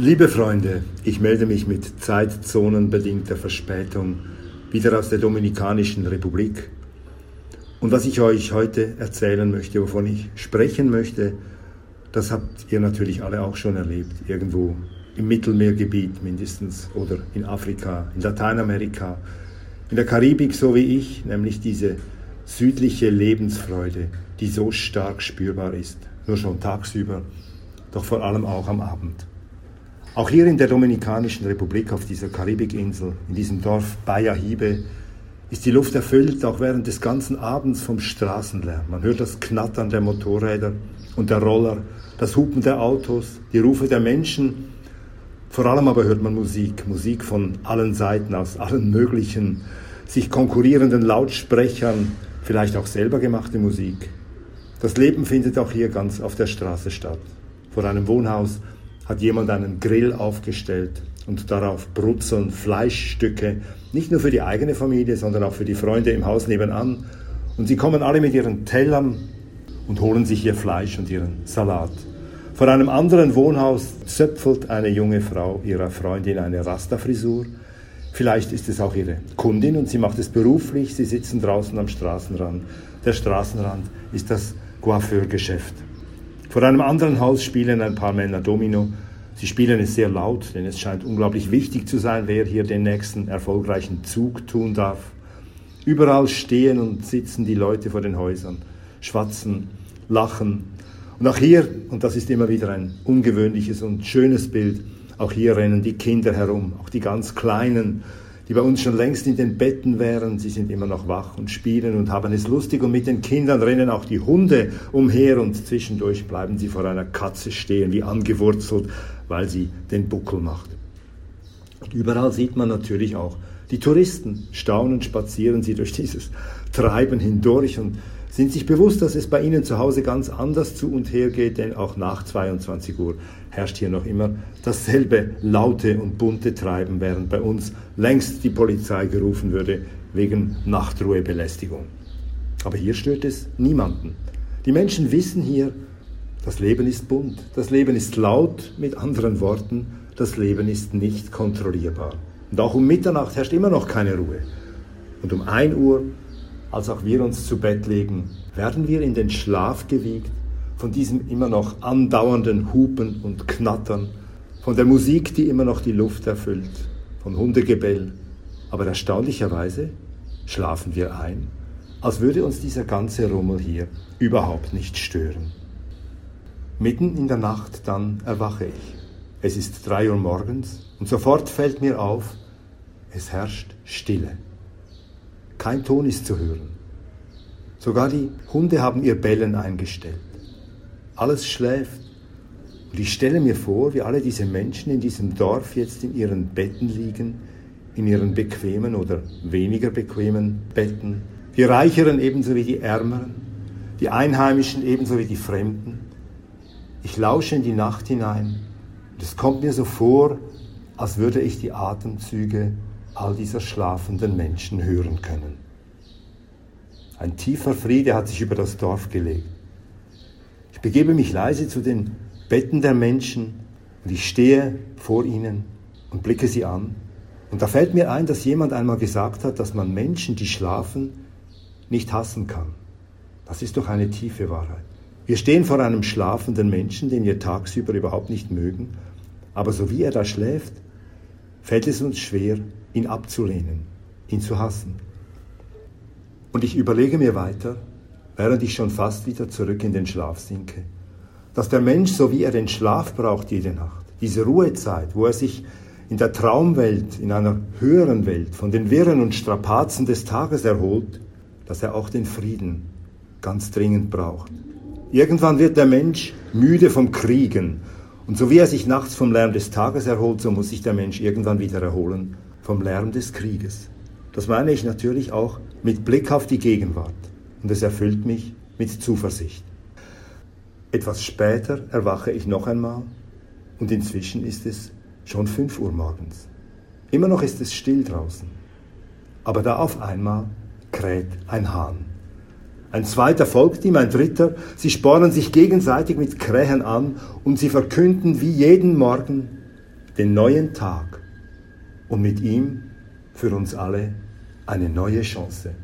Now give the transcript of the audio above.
Liebe Freunde, ich melde mich mit zeitzonenbedingter Verspätung wieder aus der Dominikanischen Republik. Und was ich euch heute erzählen möchte, wovon ich sprechen möchte, das habt ihr natürlich alle auch schon erlebt, irgendwo im Mittelmeergebiet mindestens oder in Afrika, in Lateinamerika, in der Karibik so wie ich, nämlich diese südliche Lebensfreude, die so stark spürbar ist, nur schon tagsüber, doch vor allem auch am Abend. Auch hier in der Dominikanischen Republik, auf dieser Karibikinsel, in diesem Dorf Bayahibe, ist die Luft erfüllt, auch während des ganzen Abends vom Straßenlärm. Man hört das Knattern der Motorräder und der Roller, das Hupen der Autos, die Rufe der Menschen. Vor allem aber hört man Musik, Musik von allen Seiten, aus allen möglichen, sich konkurrierenden Lautsprechern, vielleicht auch selber gemachte Musik. Das Leben findet auch hier ganz auf der Straße statt. Vor einem Wohnhaus hat jemand einen Grill aufgestellt und darauf brutzeln Fleischstücke, nicht nur für die eigene Familie, sondern auch für die Freunde im Haus nebenan. Und sie kommen alle mit ihren Tellern und holen sich ihr Fleisch und ihren Salat. Vor einem anderen Wohnhaus zöpfelt eine junge Frau ihrer Freundin eine Rasta-Frisur. Vielleicht ist es auch ihre Kundin und sie macht es beruflich. Sie sitzen draußen am Straßenrand. Der Straßenrand ist das Coiffeurgeschäft. Vor einem anderen Haus spielen ein paar Männer Domino. Sie spielen es sehr laut, denn es scheint unglaublich wichtig zu sein, wer hier den nächsten erfolgreichen Zug tun darf. Überall stehen und sitzen die Leute vor den Häusern, schwatzen, lachen. Und auch hier, und das ist immer wieder ein ungewöhnliches und schönes Bild, auch hier rennen die Kinder herum, auch die ganz Kleinen, die bei uns schon längst in den Betten wären. Sie sind immer noch wach und spielen und haben es lustig. Und mit den Kindern rennen auch die Hunde umher und zwischendurch bleiben sie vor einer Katze stehen, wie angewurzelt, weil sie den Buckel macht. Und überall sieht man natürlich auch die Touristen. Staunend spazieren sie durch dieses Treiben hindurch und sind sich bewusst, dass es bei ihnen zu Hause ganz anders zu und her geht, denn auch nach 22 Uhr herrscht hier noch immer dasselbe laute und bunte Treiben, während bei uns längst die Polizei gerufen würde wegen Nachtruhebelästigung. Aber hier stört es niemanden. Die Menschen wissen hier, das Leben ist bunt, das Leben ist laut, mit anderen Worten, das Leben ist nicht kontrollierbar. Und auch um Mitternacht herrscht immer noch keine Ruhe. Und um 1 Uhr, als auch wir uns zu Bett legen, werden wir in den Schlaf gewiegt von diesem immer noch andauernden Hupen und Knattern, von der Musik, die immer noch die Luft erfüllt, von Hundegebell. Aber erstaunlicherweise schlafen wir ein, als würde uns dieser ganze Rummel hier überhaupt nicht stören. Mitten in der Nacht dann erwache ich. Es ist drei Uhr morgens und sofort fällt mir auf, es herrscht Stille. Kein Ton ist zu hören. Sogar die Hunde haben ihr Bellen eingestellt. Alles schläft. Und ich stelle mir vor, wie alle diese Menschen in diesem Dorf jetzt in ihren Betten liegen, in ihren bequemen oder weniger bequemen Betten. Die Reicheren ebenso wie die Ärmeren, die Einheimischen ebenso wie die Fremden. Ich lausche in die Nacht hinein und es kommt mir so vor, als würde ich die Atemzüge all dieser schlafenden Menschen hören können. Ein tiefer Friede hat sich über das Dorf gelegt. Ich begebe mich leise zu den Betten der Menschen und ich stehe vor ihnen und blicke sie an. Und da fällt mir ein, dass jemand einmal gesagt hat, dass man Menschen, die schlafen, nicht hassen kann. Das ist doch eine tiefe Wahrheit. Wir stehen vor einem schlafenden Menschen, den wir tagsüber überhaupt nicht mögen, aber so wie er da schläft, fällt es uns schwer, ihn abzulehnen, ihn zu hassen. Und ich überlege mir weiter, während ich schon fast wieder zurück in den Schlaf sinke. Dass der Mensch, so wie er den Schlaf braucht jede Nacht, diese Ruhezeit, wo er sich in der Traumwelt, in einer höheren Welt von den Wirren und Strapazen des Tages erholt, dass er auch den Frieden ganz dringend braucht. Irgendwann wird der Mensch müde vom Kriegen und so wie er sich nachts vom Lärm des Tages erholt, so muss sich der Mensch irgendwann wieder erholen vom Lärm des Krieges. Das meine ich natürlich auch mit Blick auf die Gegenwart und es erfüllt mich mit Zuversicht. Etwas später erwache ich noch einmal und inzwischen ist es schon 5 Uhr morgens. Immer noch ist es still draußen. Aber da auf einmal kräht ein Hahn. Ein zweiter folgt ihm, ein dritter. Sie spornen sich gegenseitig mit Krähen an und sie verkünden wie jeden Morgen, den neuen Tag und mit ihm für uns alle eine neue Chance.